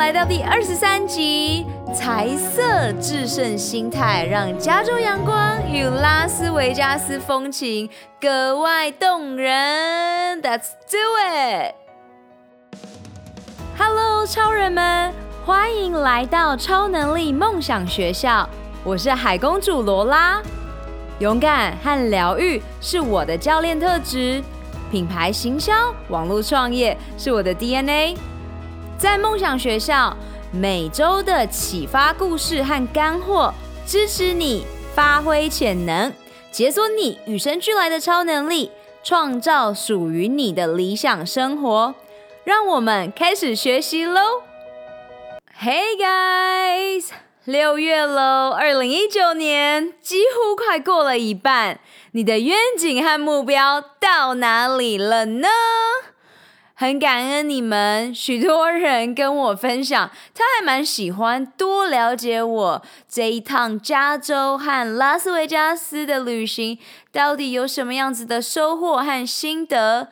来到第二十三集，财色制胜心态，让加州阳光与拉斯维加斯风情格外动人。Let's do it！Hello，超人们，欢迎来到超能力梦想学校。我是海公主罗拉。勇敢和疗愈是我的教练特质，品牌行销、网络创业是我的 DNA。在梦想学校，每周的启发故事和干货，支持你发挥潜能，解锁你与生俱来的超能力，创造属于你的理想生活。让我们开始学习喽！Hey guys，六月喽，二零一九年几乎快过了一半，你的愿景和目标到哪里了呢？很感恩你们，许多人跟我分享，他还蛮喜欢多了解我这一趟加州和拉斯维加斯的旅行，到底有什么样子的收获和心得。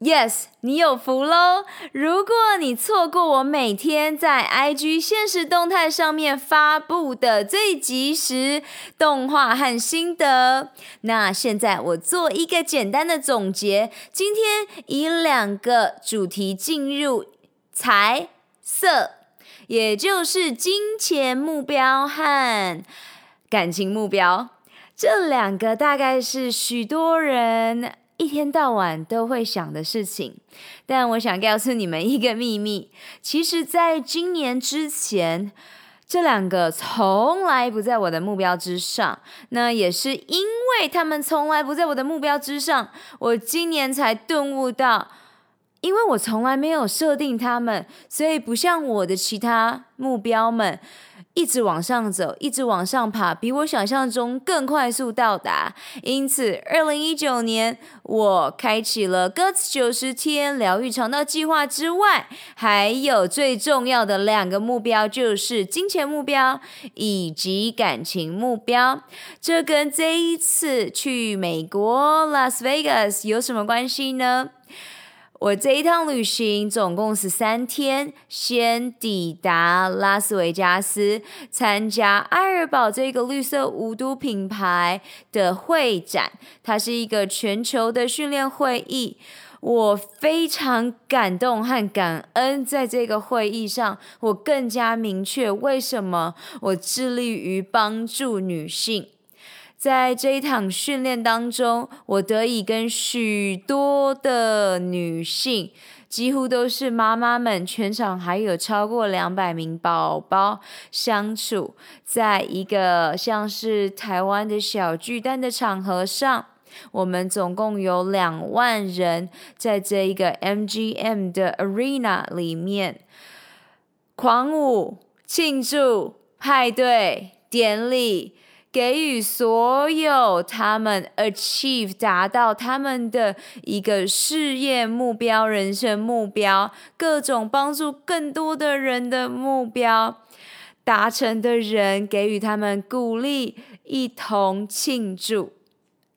Yes，你有福喽！如果你错过我每天在 IG 现实动态上面发布的最及时动画和心得，那现在我做一个简单的总结。今天以两个主题进入财色，也就是金钱目标和感情目标，这两个大概是许多人。一天到晚都会想的事情，但我想告诉你们一个秘密，其实在今年之前，这两个从来不在我的目标之上。那也是因为他们从来不在我的目标之上，我今年才顿悟到，因为我从来没有设定他们，所以不像我的其他目标们。一直往上走，一直往上爬，比我想象中更快速到达。因此，二零一九年我开启了 Guts 九十天疗愈肠道计划之外，还有最重要的两个目标，就是金钱目标以及感情目标。这跟这一次去美国拉斯维加斯有什么关系呢？我这一趟旅行总共十三天，先抵达拉斯维加斯，参加爱尔堡这个绿色无毒品牌的会展，它是一个全球的训练会议。我非常感动和感恩，在这个会议上，我更加明确为什么我致力于帮助女性。在这一场训练当中，我得以跟许多的女性，几乎都是妈妈们，全场还有超过两百名宝宝相处，在一个像是台湾的小巨蛋的场合上，我们总共有两万人在这一个 MGM 的 Arena 里面狂舞、庆祝、派对、典礼。给予所有他们 achieve 达到他们的一个事业目标、人生目标、各种帮助更多的人的目标达成的人，给予他们鼓励，一同庆祝。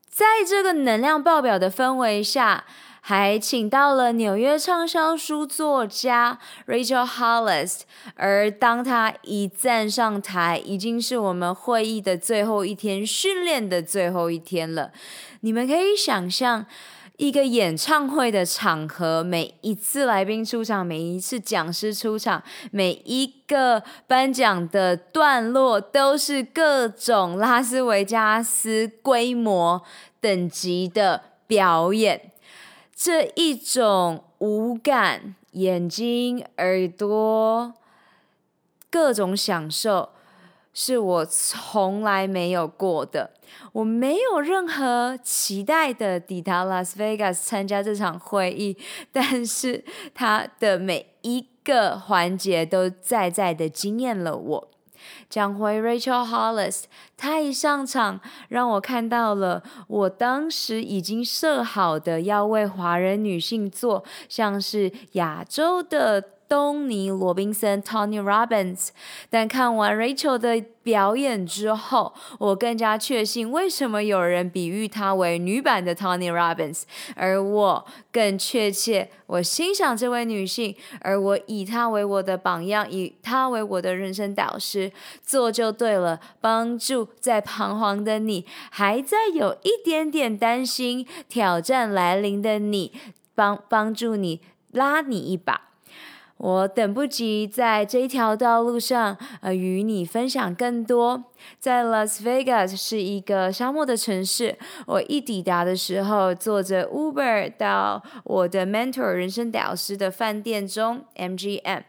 在这个能量爆表的氛围下。还请到了纽约畅销书作家 Rachel Hollis，而当他一站上台，已经是我们会议的最后一天，训练的最后一天了。你们可以想象，一个演唱会的场合，每一次来宾出场，每一次讲师出场，每一个颁奖的段落，都是各种拉斯维加斯规模等级的表演。这一种五感、眼睛、耳朵，各种享受，是我从来没有过的。我没有任何期待的抵达拉斯维加斯参加这场会议，但是它的每一个环节都在在的惊艳了我。讲回 Rachel Hollis，她一上场，让我看到了我当时已经设好的要为华人女性做，像是亚洲的东尼·罗宾森 （Tony Robbins）。但看完 Rachel 的表演之后，我更加确信为什么有人比喻她为女版的 Tony Robbins，而我更确切，我欣赏这位女性，而我以她为我的榜样，以她为我的人生导师，做就对了，帮助在彷徨的你，还在有一点点担心挑战来临的你，帮帮助你。拉你一把，我等不及在这条道路上，呃，与你分享更多。在 Las Vegas 是一个沙漠的城市，我一抵达的时候，坐着 Uber 到我的 mentor 人生导师的饭店中，MGM。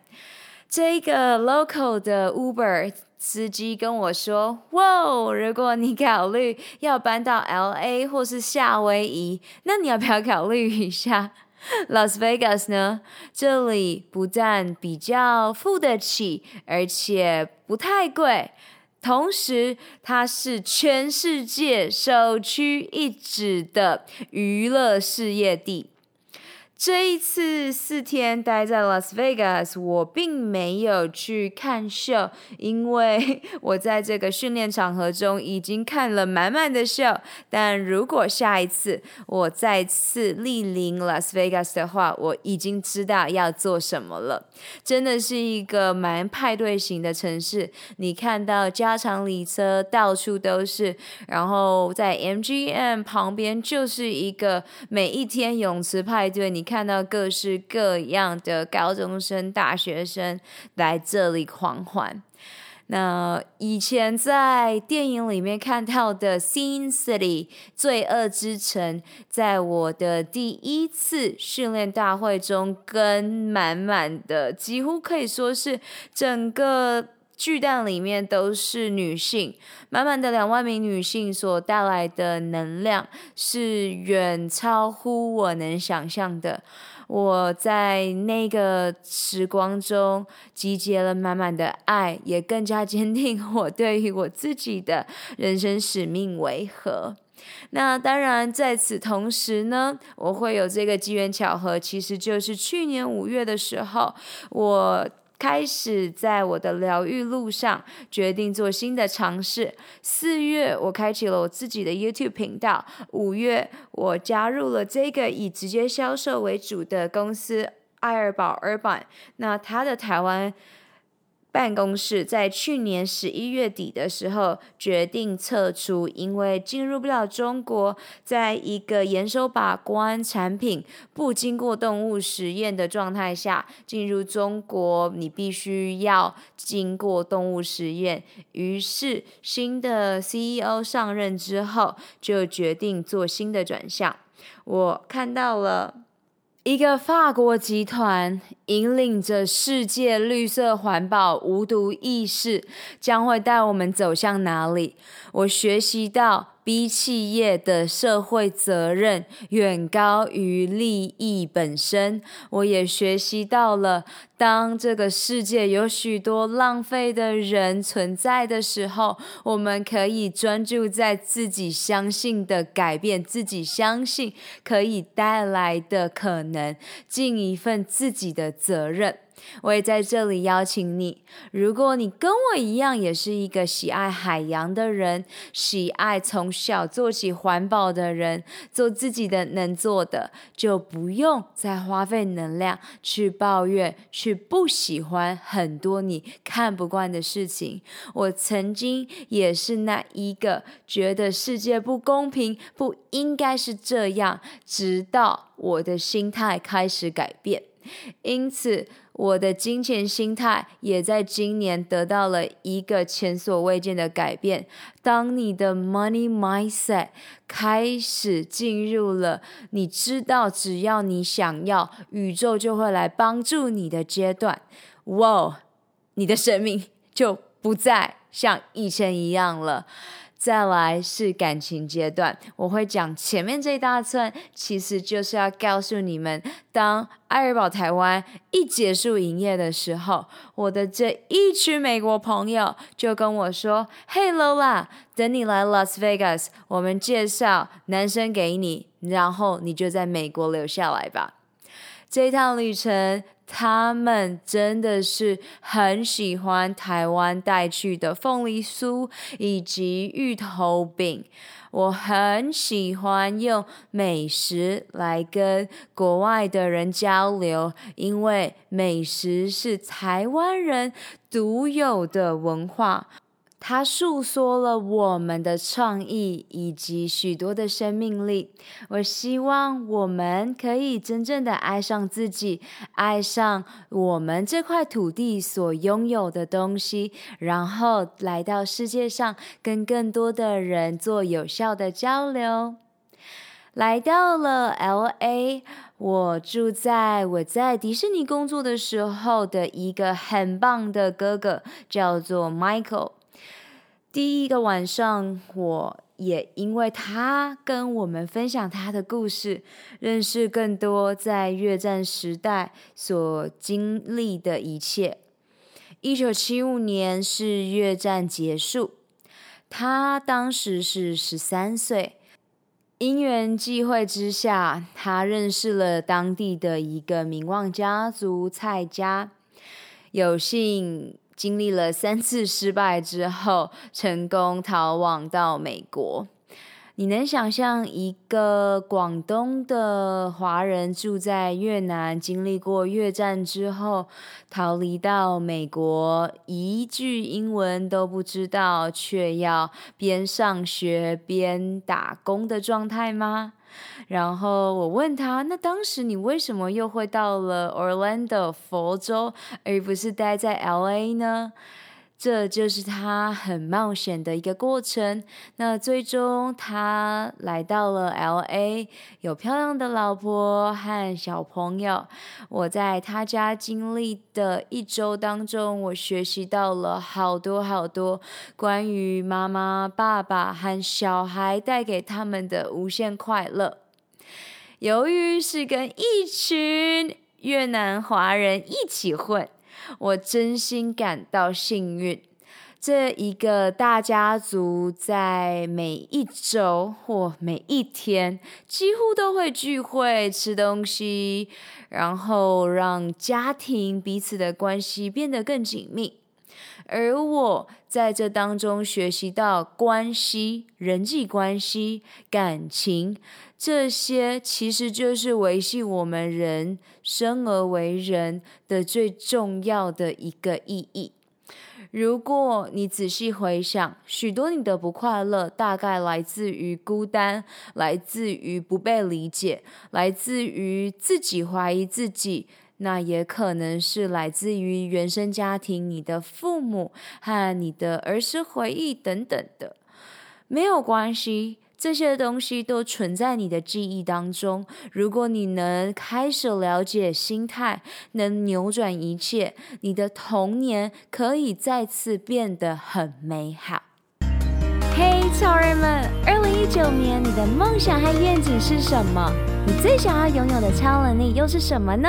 这个 local 的 Uber 司机跟我说：“哇，如果你考虑要搬到 LA 或是夏威夷，那你要不要考虑一下？” Las Vegas 呢？这里不但比较付得起，而且不太贵，同时它是全世界首屈一指的娱乐事业地。这一次四天待在 Las Vegas，我并没有去看秀，因为我在这个训练场合中已经看了满满的秀。但如果下一次我再次莅临 Las Vegas 的话，我已经知道要做什么了。真的是一个蛮派对型的城市，你看到加长礼车到处都是，然后在 MGM 旁边就是一个每一天泳池派对，你。看到各式各样的高中生、大学生来这里狂欢。那以前在电影里面看到的 Sin City 罪恶之城，在我的第一次训练大会中，跟满满的，几乎可以说是整个巨蛋里面都是女性，满满的两万名女性所带来的能量是远超乎我能想象的。我在那个时光中集结了满满的爱，也更加坚定我对于我自己的人生使命为何。那当然，在此同时呢，我会有这个机缘巧合，其实就是去年五月的时候，我。开始在我的疗愈路上，决定做新的尝试。四月，我开启了我自己的 YouTube 频道。五月，我加入了这个以直接销售为主的公司爱尔宝 Urban。那它的台湾。办公室在去年十一月底的时候决定撤出，因为进入不了中国，在一个严守把关、产品不经过动物实验的状态下进入中国，你必须要经过动物实验。于是新的 CEO 上任之后，就决定做新的转向。我看到了。一个法国集团引领着世界绿色环保无毒意识，将会带我们走向哪里？我学习到。B 企业的社会责任远高于利益本身。我也学习到了，当这个世界有许多浪费的人存在的时候，我们可以专注在自己相信的改变，自己相信可以带来的可能，尽一份自己的责任。我也在这里邀请你，如果你跟我一样，也是一个喜爱海洋的人，喜爱从小做起环保的人，做自己的能做的，就不用再花费能量去抱怨，去不喜欢很多你看不惯的事情。我曾经也是那一个觉得世界不公平，不应该是这样，直到我的心态开始改变。因此，我的金钱心态也在今年得到了一个前所未见的改变。当你的 money mindset 开始进入了你知道，只要你想要，宇宙就会来帮助你的阶段，哇，你的生命就不再像以前一样了。再来是感情阶段，我会讲前面这一大串，其实就是要告诉你们，当爱尔宝台湾一结束营业的时候，我的这一群美国朋友就跟我说：“Hey Lola，等你来 Las Vegas，我们介绍男生给你，然后你就在美国留下来吧。”这一趟旅程。他们真的是很喜欢台湾带去的凤梨酥以及芋头饼。我很喜欢用美食来跟国外的人交流，因为美食是台湾人独有的文化。它诉说了我们的创意以及许多的生命力。我希望我们可以真正的爱上自己，爱上我们这块土地所拥有的东西，然后来到世界上跟更多的人做有效的交流。来到了 LA，我住在我在迪士尼工作的时候的一个很棒的哥哥，叫做 Michael。第一个晚上，我也因为他跟我们分享他的故事，认识更多在越战时代所经历的一切。一九七五年是越战结束，他当时是十三岁，因缘际会之下，他认识了当地的一个名望家族蔡家，有幸。经历了三次失败之后，成功逃亡到美国。你能想象一个广东的华人住在越南，经历过越战之后，逃离到美国，一句英文都不知道，却要边上学边打工的状态吗？然后我问他：“那当时你为什么又会到了 Orlando 佛州，而不是待在 LA 呢？”这就是他很冒险的一个过程。那最终他来到了 LA，有漂亮的老婆和小朋友。我在他家经历的一周当中，我学习到了好多好多关于妈妈、爸爸和小孩带给他们的无限快乐。由于是跟一群越南华人一起混。我真心感到幸运，这一个大家族在每一周或每一天几乎都会聚会吃东西，然后让家庭彼此的关系变得更紧密。而我在这当中学习到关系、人际关系、感情，这些其实就是维系我们人生而为人的最重要的一个意义。如果你仔细回想，许多你的不快乐大概来自于孤单，来自于不被理解，来自于自己怀疑自己。那也可能是来自于原生家庭，你的父母和你的儿时回忆等等的，没有关系，这些东西都存在你的记忆当中。如果你能开始了解心态，能扭转一切，你的童年可以再次变得很美好。嘿，超人们，二零一九年你的梦想和愿景是什么？你最想要拥有的超能力又是什么呢？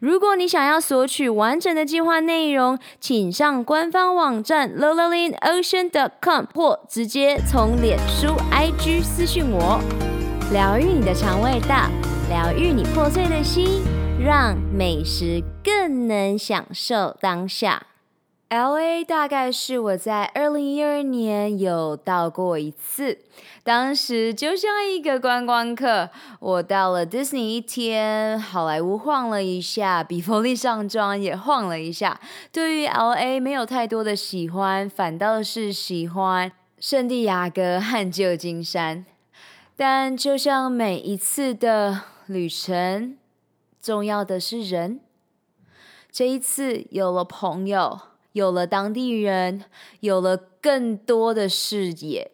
如果你想要索取完整的计划内容，请上官方网站 l o l a l i n o c e a n c o m 或直接从脸书 IG 私讯我。疗愈你的肠胃道，疗愈你破碎的心，让美食更能享受当下。LA 大概是我在二零一二年有到过一次，当时就像一个观光客，我到了 Disney 一天，好莱坞晃了一下，比佛利山庄也晃了一下。对于 LA 没有太多的喜欢，反倒是喜欢圣地亚哥和旧金山。但就像每一次的旅程，重要的是人。这一次有了朋友，有了当地人，有了更多的视野。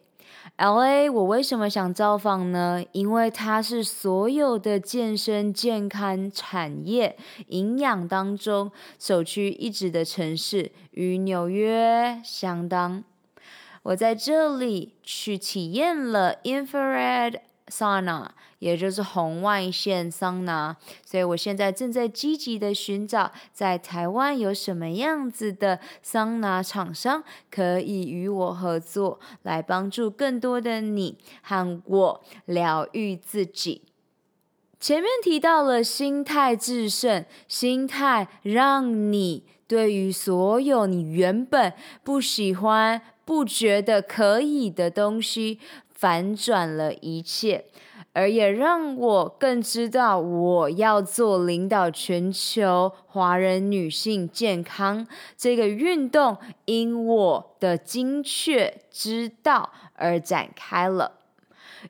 LA，我为什么想造访呢？因为它是所有的健身健康产业营养当中首屈一指的城市，与纽约相当。我在这里去体验了 infrared sauna，也就是红外线桑拿，所以我现在正在积极的寻找在台湾有什么样子的桑拿厂商可以与我合作，来帮助更多的你和我疗愈自己。前面提到了心态致胜，心态让你对于所有你原本不喜欢。不觉得可以的东西，反转了一切，而也让我更知道我要做领导全球华人女性健康这个运动，因我的精确知道而展开了。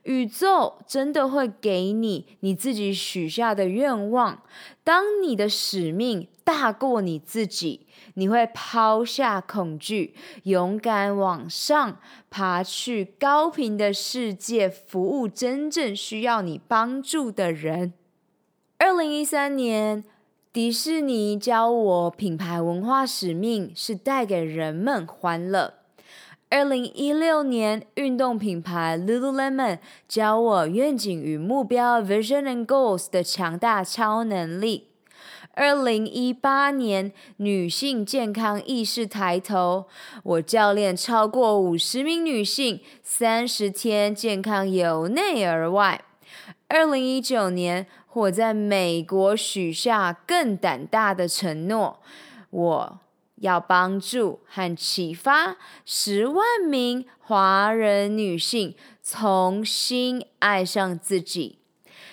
宇宙真的会给你你自己许下的愿望，当你的使命大过你自己。你会抛下恐惧，勇敢往上爬去高频的世界，服务真正需要你帮助的人。二零一三年，迪士尼教我品牌文化使命是带给人们欢乐。二零一六年，运动品牌 Lululemon 教我愿景与目标 （Vision and Goals） 的强大超能力。二零一八年，女性健康意识抬头，我教练超过五十名女性，三十天健康由内而外。二零一九年，我在美国许下更胆大的承诺，我要帮助和启发十万名华人女性重新爱上自己。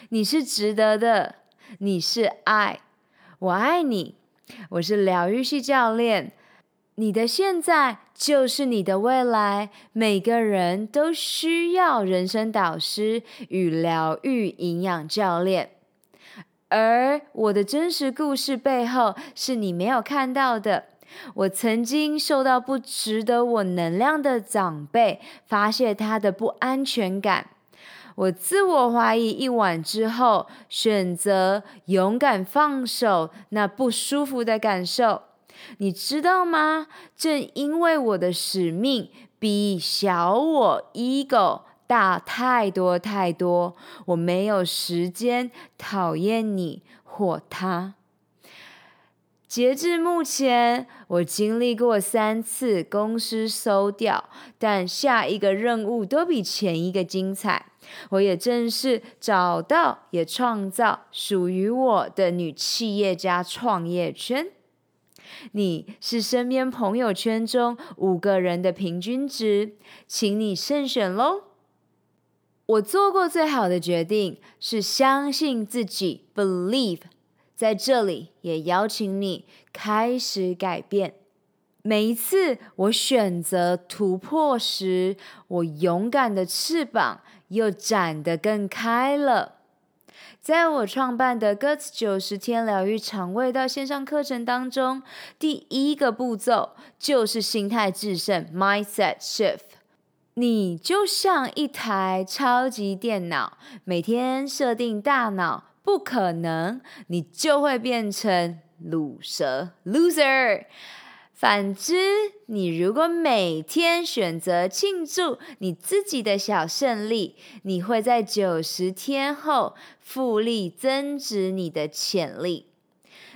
你是值得的，你是爱。我爱你，我是疗愈系教练。你的现在就是你的未来。每个人都需要人生导师与疗愈营养教练。而我的真实故事背后是你没有看到的。我曾经受到不值得我能量的长辈发泄他的不安全感。我自我怀疑一晚之后，选择勇敢放手那不舒服的感受，你知道吗？正因为我的使命比小我 ego 大太多太多，我没有时间讨厌你或他。截至目前，我经历过三次公司收掉，但下一个任务都比前一个精彩。我也正式找到，也创造属于我的女企业家创业圈。你是身边朋友圈中五个人的平均值，请你慎选喽。我做过最好的决定是相信自己，believe。在这里也邀请你开始改变。每一次我选择突破时，我勇敢的翅膀又展得更开了。在我创办的 Guts 九十天疗愈肠胃道线上课程当中，第一个步骤就是心态制胜 （Mindset Shift）。你就像一台超级电脑，每天设定大脑不可能，你就会变成鲁蛇 （Loser）。反之，你如果每天选择庆祝你自己的小胜利，你会在九十天后复利增值你的潜力。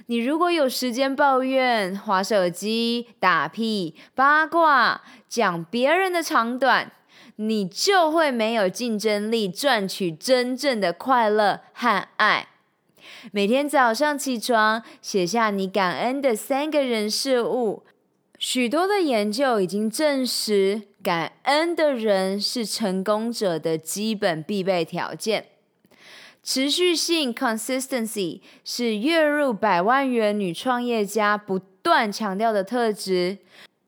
你如果有时间抱怨、划手机、打屁、八卦、讲别人的长短，你就会没有竞争力，赚取真正的快乐和爱。每天早上起床，写下你感恩的三个人事物。许多的研究已经证实，感恩的人是成功者的基本必备条件。持续性 （consistency） 是月入百万元女创业家不断强调的特质。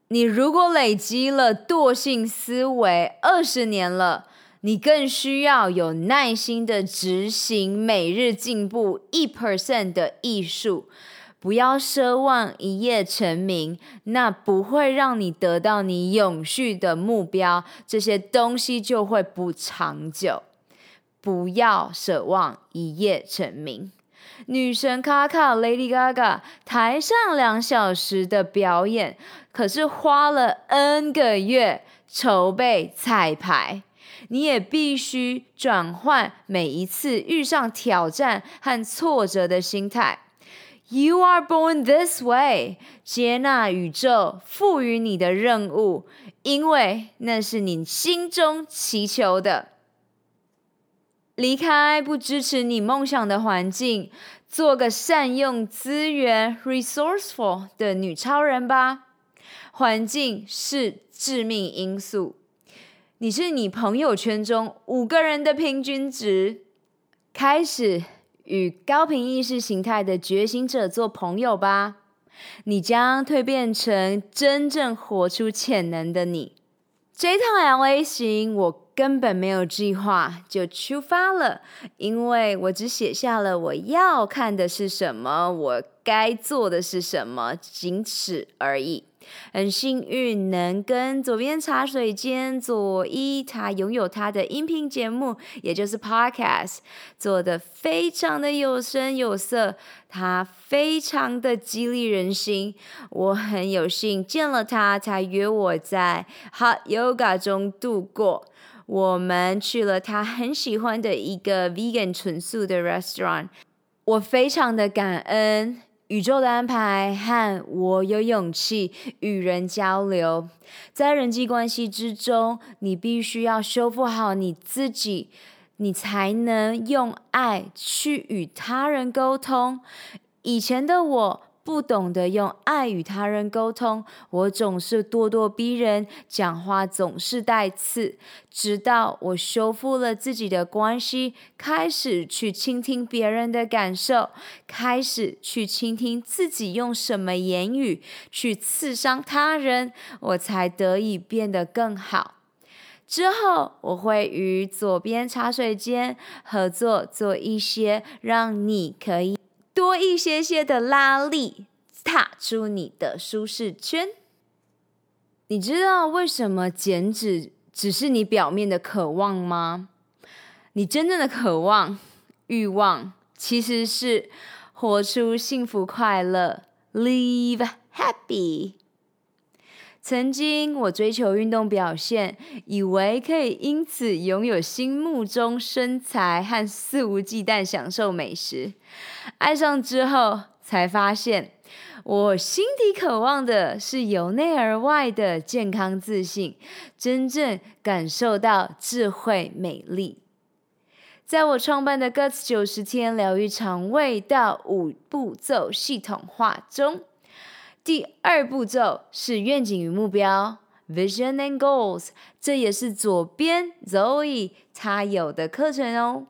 你如果累积了惰性思维二十年了，你更需要有耐心的执行每日进步一 percent 的艺术。不要奢望一夜成名，那不会让你得到你永续的目标，这些东西就会不长久。不要奢望一夜成名。女神卡卡 Lady Gaga 台上两小时的表演，可是花了 N 个月筹备彩排。你也必须转换每一次遇上挑战和挫折的心态。You are born this way，接纳宇宙赋予你的任务，因为那是你心中祈求的。离开不支持你梦想的环境，做个善用资源 （resourceful） 的女超人吧。环境是致命因素。你是你朋友圈中五个人的平均值。开始与高频意识形态的觉醒者做朋友吧，你将蜕变成真正活出潜能的你。这趟 LA 行，我根本没有计划就出发了，因为我只写下了我要看的是什么，我该做的是什么，仅此而已。很幸运能跟左边茶水间佐伊，他拥有他的音频节目，也就是 Podcast，做得非常的有声有色，他非常的激励人心。我很有幸见了他，才约我在 Hot Yoga 中度过。我们去了他很喜欢的一个 Vegan 纯素的 Restaurant，我非常的感恩。宇宙的安排和我有勇气与人交流，在人际关系之中，你必须要修复好你自己，你才能用爱去与他人沟通。以前的我。不懂得用爱与他人沟通，我总是咄咄逼人，讲话总是带刺。直到我修复了自己的关系，开始去倾听别人的感受，开始去倾听自己用什么言语去刺伤他人，我才得以变得更好。之后，我会与左边茶水间合作，做一些让你可以。多一些些的拉力，踏出你的舒适圈。你知道为什么减脂只是你表面的渴望吗？你真正的渴望、欲望，其实是活出幸福快乐，Live happy。曾经我追求运动表现，以为可以因此拥有心目中身材和肆无忌惮享受美食。爱上之后，才发现我心底渴望的是由内而外的健康自信，真正感受到智慧美丽。在我创办的 Guts 九十天疗愈肠胃道五步骤系统化中。第二步骤是愿景与目标 （Vision and Goals），这也是左边 Zoe 他有的课程哦。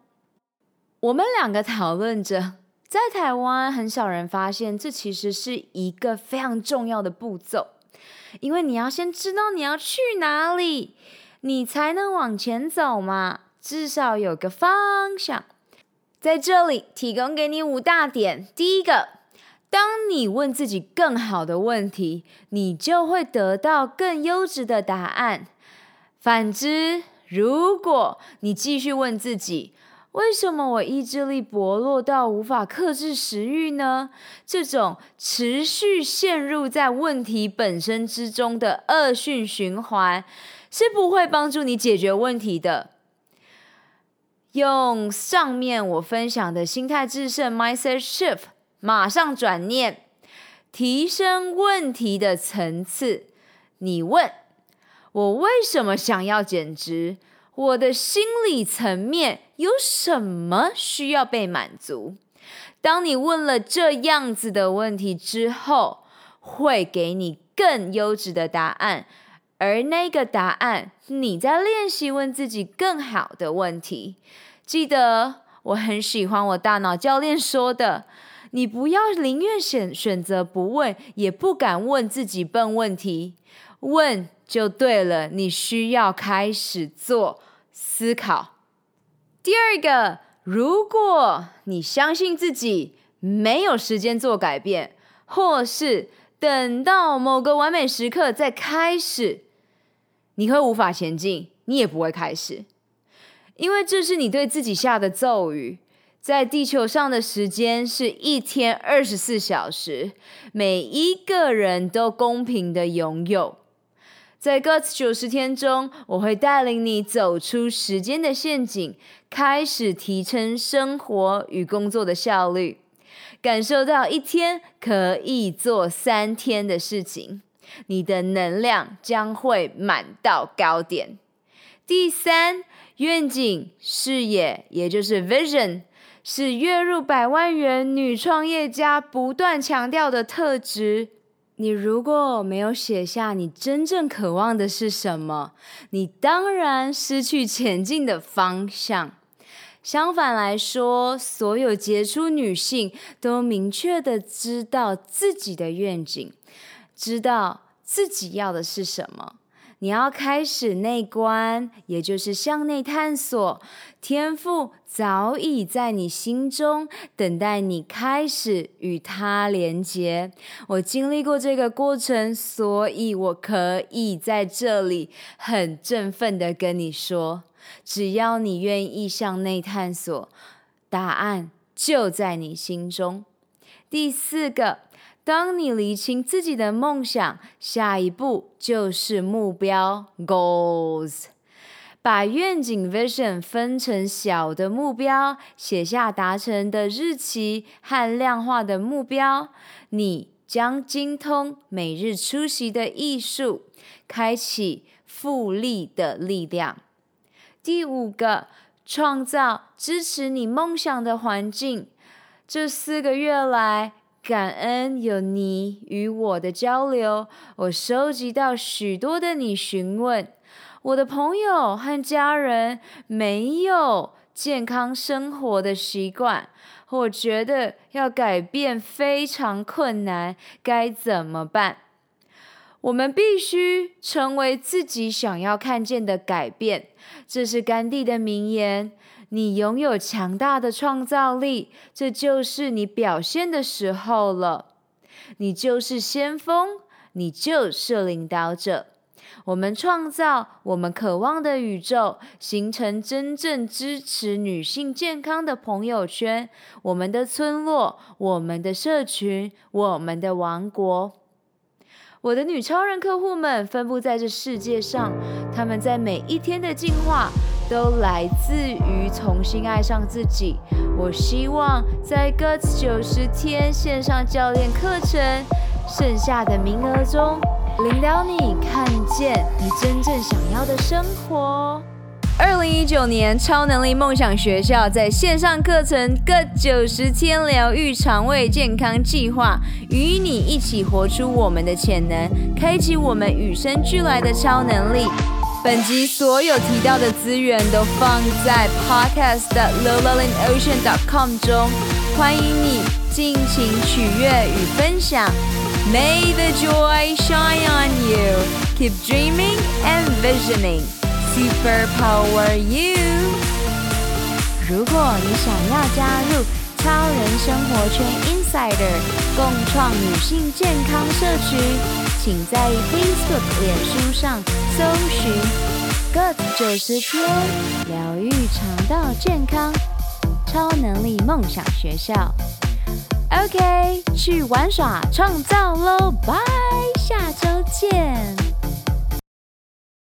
我们两个讨论着，在台湾很少人发现，这其实是一个非常重要的步骤，因为你要先知道你要去哪里，你才能往前走嘛，至少有个方向。在这里提供给你五大点，第一个。当你问自己更好的问题，你就会得到更优质的答案。反之，如果你继续问自己“为什么我意志力薄弱到无法克制食欲呢？”这种持续陷入在问题本身之中的恶性循环，是不会帮助你解决问题的。用上面我分享的心态致胜 （Mindset Shift）。马上转念，提升问题的层次。你问我为什么想要减脂？我的心理层面有什么需要被满足？当你问了这样子的问题之后，会给你更优质的答案。而那个答案，你在练习问自己更好的问题。记得，我很喜欢我大脑教练说的。你不要宁愿选选择不问，也不敢问自己笨问题。问就对了，你需要开始做思考。第二个，如果你相信自己没有时间做改变，或是等到某个完美时刻再开始，你会无法前进，你也不会开始，因为这是你对自己下的咒语。在地球上的时间是一天二十四小时，每一个人都公平的拥有。在 GUTS 九十天中，我会带领你走出时间的陷阱，开始提升生活与工作的效率，感受到一天可以做三天的事情，你的能量将会满到高点。第三，愿景视野，也就是 Vision。是月入百万元女创业家不断强调的特质。你如果没有写下你真正渴望的是什么，你当然失去前进的方向。相反来说，所有杰出女性都明确的知道自己的愿景，知道自己要的是什么。你要开始内观，也就是向内探索。天赋早已在你心中，等待你开始与它连接。我经历过这个过程，所以我可以在这里很振奋地跟你说：只要你愿意向内探索，答案就在你心中。第四个。当你厘清自己的梦想，下一步就是目标 （goals）。把愿景 （vision） 分成小的目标，写下达成的日期和量化的目标，你将精通每日出席的艺术，开启复利的力量。第五个，创造支持你梦想的环境。这四个月来，感恩有你与我的交流，我收集到许多的你询问。我的朋友和家人没有健康生活的习惯，我觉得要改变非常困难，该怎么办？我们必须成为自己想要看见的改变，这是甘地的名言。你拥有强大的创造力，这就是你表现的时候了。你就是先锋，你就是领导者。我们创造我们渴望的宇宙，形成真正支持女性健康的朋友圈，我们的村落，我们的社群，我们的王国。我的女超人客户们分布在这世界上，她们在每一天的进化。都来自于重新爱上自己。我希望在 GUTS 九十天线上教练课程剩下的名额中，领导你看见你真正想要的生活。二零一九年超能力梦想学校在线上课程 GUTS 九十天疗愈肠胃健康计划，与你一起活出我们的潜能，开启我们与生俱来的超能力。本集所有提到的资源都放在 podcast 的 lolalinocean.com 中，欢迎你尽情取悦与分享。May the joy shine on you. Keep dreaming and visioning. Superpower you. 如果你想要加入超人生活圈 Insider 共创女性健康社区。请在 Facebook、脸书上搜寻 “Good 九十天疗愈肠道健康超能力梦想学校”。OK，去玩耍创造喽！拜，下周见。